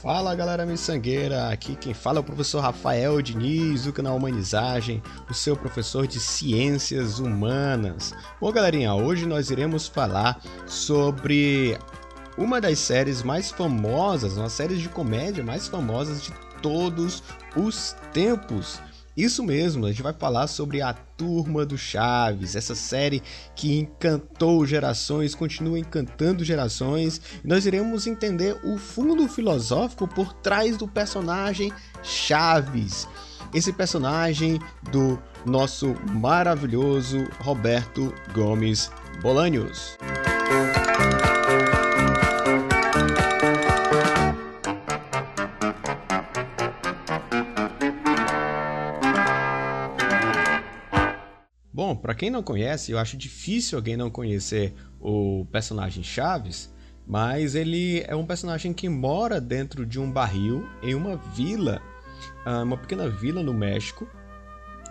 Fala galera miçangueira, aqui quem fala é o professor Rafael Diniz, do canal Humanizagem, o seu professor de Ciências Humanas. Bom galerinha, hoje nós iremos falar sobre uma das séries mais famosas, uma série de comédia mais famosas de todos os tempos. Isso mesmo, a gente vai falar sobre a Turma do Chaves, essa série que encantou gerações, continua encantando gerações. Nós iremos entender o fundo filosófico por trás do personagem Chaves. Esse personagem do nosso maravilhoso Roberto Gomes Bolanhos. Para quem não conhece, eu acho difícil alguém não conhecer o personagem Chaves, mas ele é um personagem que mora dentro de um barril em uma vila, ah, uma pequena vila no México.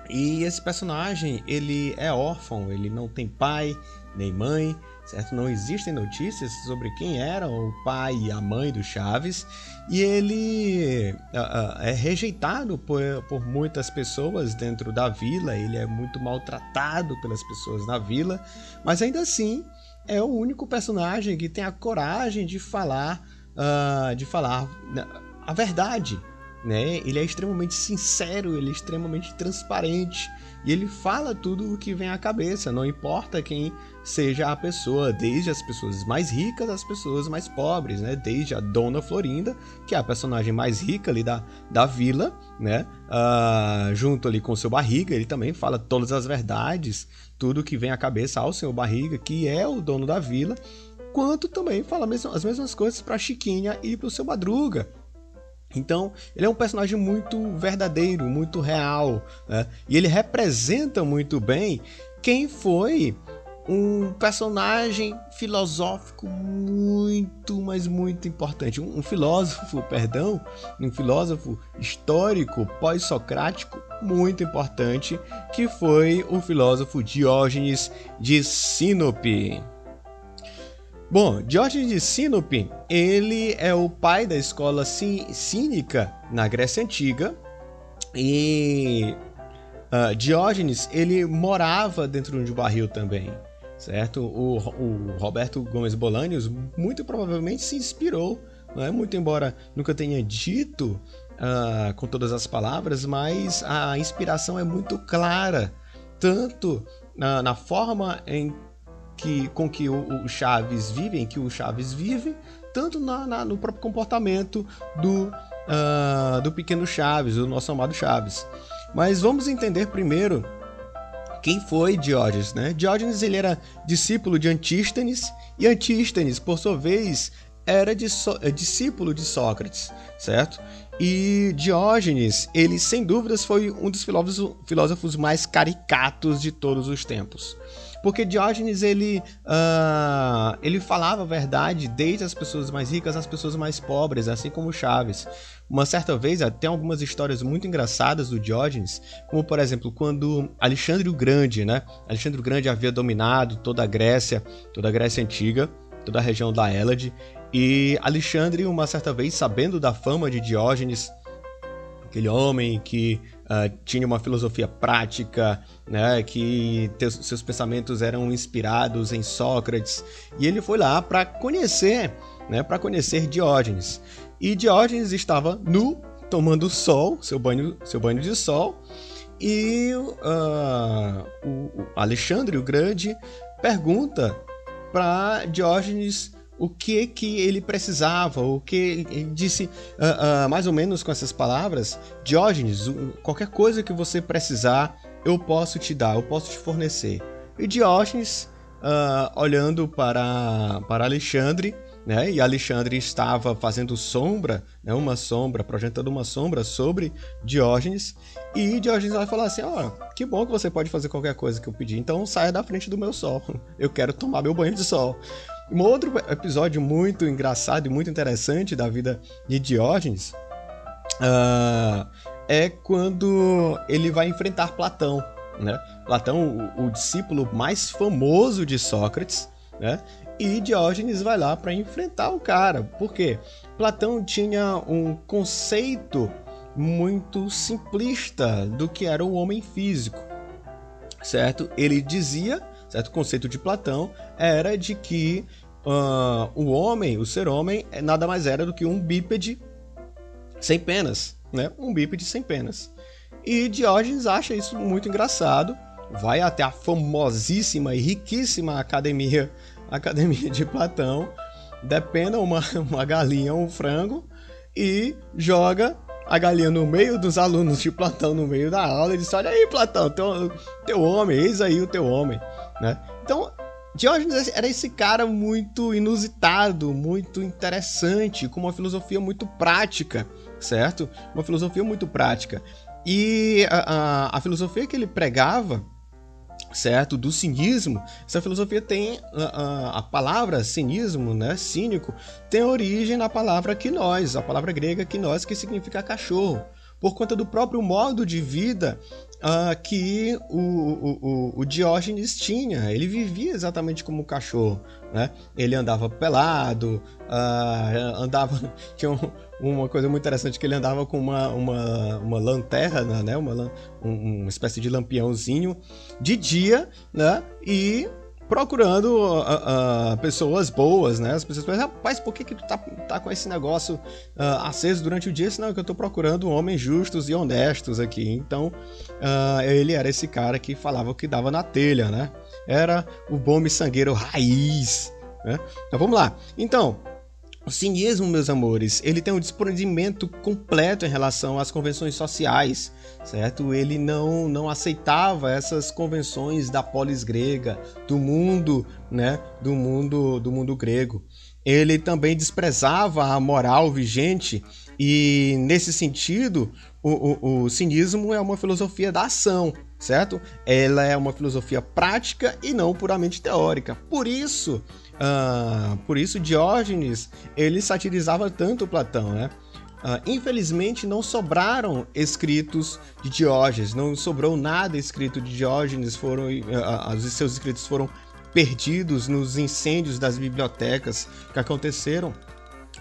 E esse personagem, ele é órfão, ele não tem pai nem mãe, certo? Não existem notícias sobre quem eram o pai e a mãe do Chaves, e ele uh, é rejeitado por, por muitas pessoas dentro da vila, ele é muito maltratado pelas pessoas na vila, mas ainda assim é o único personagem que tem a coragem de falar, uh, de falar a verdade, né? Ele é extremamente sincero, ele é extremamente transparente e ele fala tudo o que vem à cabeça, não importa quem seja a pessoa, desde as pessoas mais ricas às pessoas mais pobres, né? Desde a Dona Florinda, que é a personagem mais rica ali da, da vila, né? Uh, junto ali com o seu Barriga, ele também fala todas as verdades, tudo que vem à cabeça ao seu Barriga, que é o dono da vila, quanto também fala as mesmas coisas para Chiquinha e para o seu Madruga, então, ele é um personagem muito verdadeiro, muito real, né? e ele representa muito bem quem foi um personagem filosófico muito, mas muito importante. Um, filósofo, perdão, um filósofo histórico pós-socrático muito importante, que foi o filósofo Diógenes de Sinope. Bom, Diógenes de Sinope, ele é o pai da escola cínica na Grécia Antiga e uh, Diógenes, ele morava dentro de um barril também, certo? O, o Roberto Gomes Bolanios muito provavelmente se inspirou, não é? Muito embora nunca tenha dito uh, com todas as palavras, mas a inspiração é muito clara, tanto na, na forma em que, com que o, o Chaves vive, em que o Chaves vive, tanto na, na, no próprio comportamento do, uh, do pequeno Chaves, do nosso amado Chaves. Mas vamos entender primeiro quem foi Diógenes, né? Diógenes ele era discípulo de Antístenes e Antístenes, por sua vez, era de so é, discípulo de Sócrates, certo? E Diógenes, ele sem dúvidas foi um dos filósofos, mais caricatos de todos os tempos. Porque Diógenes ele, uh, ele falava a verdade desde as pessoas mais ricas às pessoas mais pobres, assim como Chaves. Uma certa vez, tem algumas histórias muito engraçadas do Diógenes, como por exemplo, quando Alexandre o Grande, né? Alexandre o Grande havia dominado toda a Grécia, toda a Grécia antiga, toda a região da Hélade, e Alexandre, uma certa vez, sabendo da fama de Diógenes, aquele homem que uh, tinha uma filosofia prática, né, que seus pensamentos eram inspirados em Sócrates, e ele foi lá para conhecer, né, para conhecer Diógenes. E Diógenes estava nu, tomando sol, seu banho, seu banho de sol, e uh, o Alexandre o Grande pergunta para Diógenes o que que ele precisava, o que ele disse uh, uh, mais ou menos com essas palavras, Diógenes, qualquer coisa que você precisar, eu posso te dar, eu posso te fornecer. E Diógenes, uh, olhando para, para Alexandre, né, e Alexandre estava fazendo sombra, né, uma sombra, projetando uma sombra sobre Diógenes, e Diógenes vai falar assim, ó, oh, que bom que você pode fazer qualquer coisa que eu pedir, então saia da frente do meu sol, eu quero tomar meu banho de sol. Um outro episódio muito engraçado e muito interessante da vida de Diógenes uh, é quando ele vai enfrentar Platão. Né? Platão, o, o discípulo mais famoso de Sócrates, né? E Diógenes vai lá para enfrentar o cara. Por quê? Platão tinha um conceito muito simplista do que era o homem físico, certo? Ele dizia, certo? O conceito de Platão era de que uh, o homem, o ser homem, é nada mais era do que um bípede sem penas, né? Um bípede sem penas. E Diógenes acha isso muito engraçado, vai até a famosíssima e riquíssima academia, academia de Platão, dependa uma, uma galinha ou um frango e joga a galinha no meio dos alunos de Platão, no meio da aula, e disse: Olha aí, Platão, teu, teu homem, eis aí o teu homem. Né? Então, Diógenes era esse cara muito inusitado, muito interessante, com uma filosofia muito prática, certo? Uma filosofia muito prática. E a, a, a filosofia que ele pregava certo? Do cinismo. Essa filosofia tem a, a, palavra cinismo, né? Cínico, tem origem na palavra quinós, a palavra grega quinós, que significa cachorro. Por conta do próprio modo de vida uh, que o, o, o, Diógenes tinha. Ele vivia exatamente como um cachorro. Né? Ele andava pelado, uh, andava. Tinha um, uma coisa muito interessante que ele andava com uma, uma, uma lanterna, né? Uma, um, uma espécie de lampiãozinho de dia, né? E procurando uh, uh, pessoas boas, né? As pessoas pensam, rapaz, por que, que tu tá, tá com esse negócio uh, aceso durante o dia? Senão que eu tô procurando homens justos e honestos aqui. Então, ele era esse cara que falava o que dava na telha, né? Era o bom miçangueiro raiz, né? Então, vamos lá. Então, o cinismo, meus amores, ele tem um desprendimento completo em relação às convenções sociais, certo? Ele não, não aceitava essas convenções da polis grega, do mundo, né? Do mundo, do mundo grego. Ele também desprezava a moral vigente e, nesse sentido, o, o, o cinismo é uma filosofia da ação, certo? Ela é uma filosofia prática e não puramente teórica. Por isso, Uh, por isso Diógenes ele satirizava tanto Platão, né? Uh, infelizmente não sobraram escritos de Diógenes, não sobrou nada escrito de Diógenes, foram uh, os seus escritos foram perdidos nos incêndios das bibliotecas que aconteceram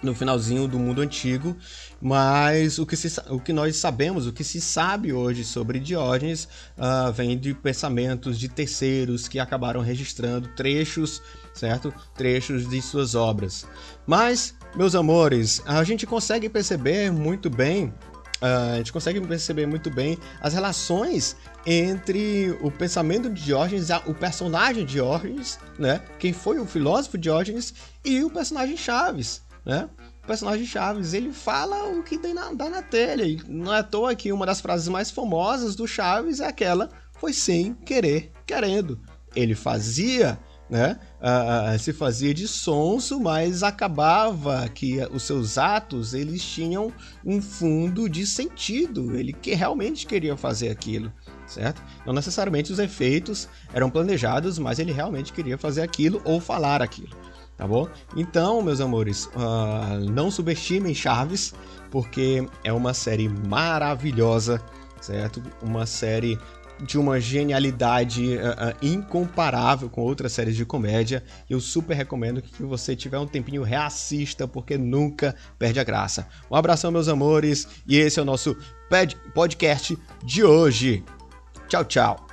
no finalzinho do mundo antigo, mas o que, se, o que nós sabemos, o que se sabe hoje sobre Diógenes, uh, vem de pensamentos de terceiros que acabaram registrando trechos, certo? Trechos de suas obras. Mas, meus amores, a gente consegue perceber muito bem Uh, a gente consegue perceber muito bem as relações entre o pensamento de Diógenes, o personagem de Diógenes, né? Quem foi o filósofo Diógenes e o personagem Chaves né? O personagem Chaves, ele fala o que dá na telha. E não é à toa que uma das frases mais famosas do Chaves é aquela: foi sem querer, querendo. Ele fazia né? Uh, se fazia de sonso, mas acabava que os seus atos eles tinham um fundo de sentido. Ele que realmente queria fazer aquilo, certo? Não necessariamente os efeitos eram planejados, mas ele realmente queria fazer aquilo ou falar aquilo tá bom? Então, meus amores, uh, não subestimem Chaves, porque é uma série maravilhosa, certo? Uma série de uma genialidade uh, uh, incomparável com outras séries de comédia. Eu super recomendo que você tiver um tempinho reassista, porque nunca perde a graça. Um abração, meus amores, e esse é o nosso podcast de hoje. Tchau, tchau.